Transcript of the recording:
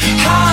high.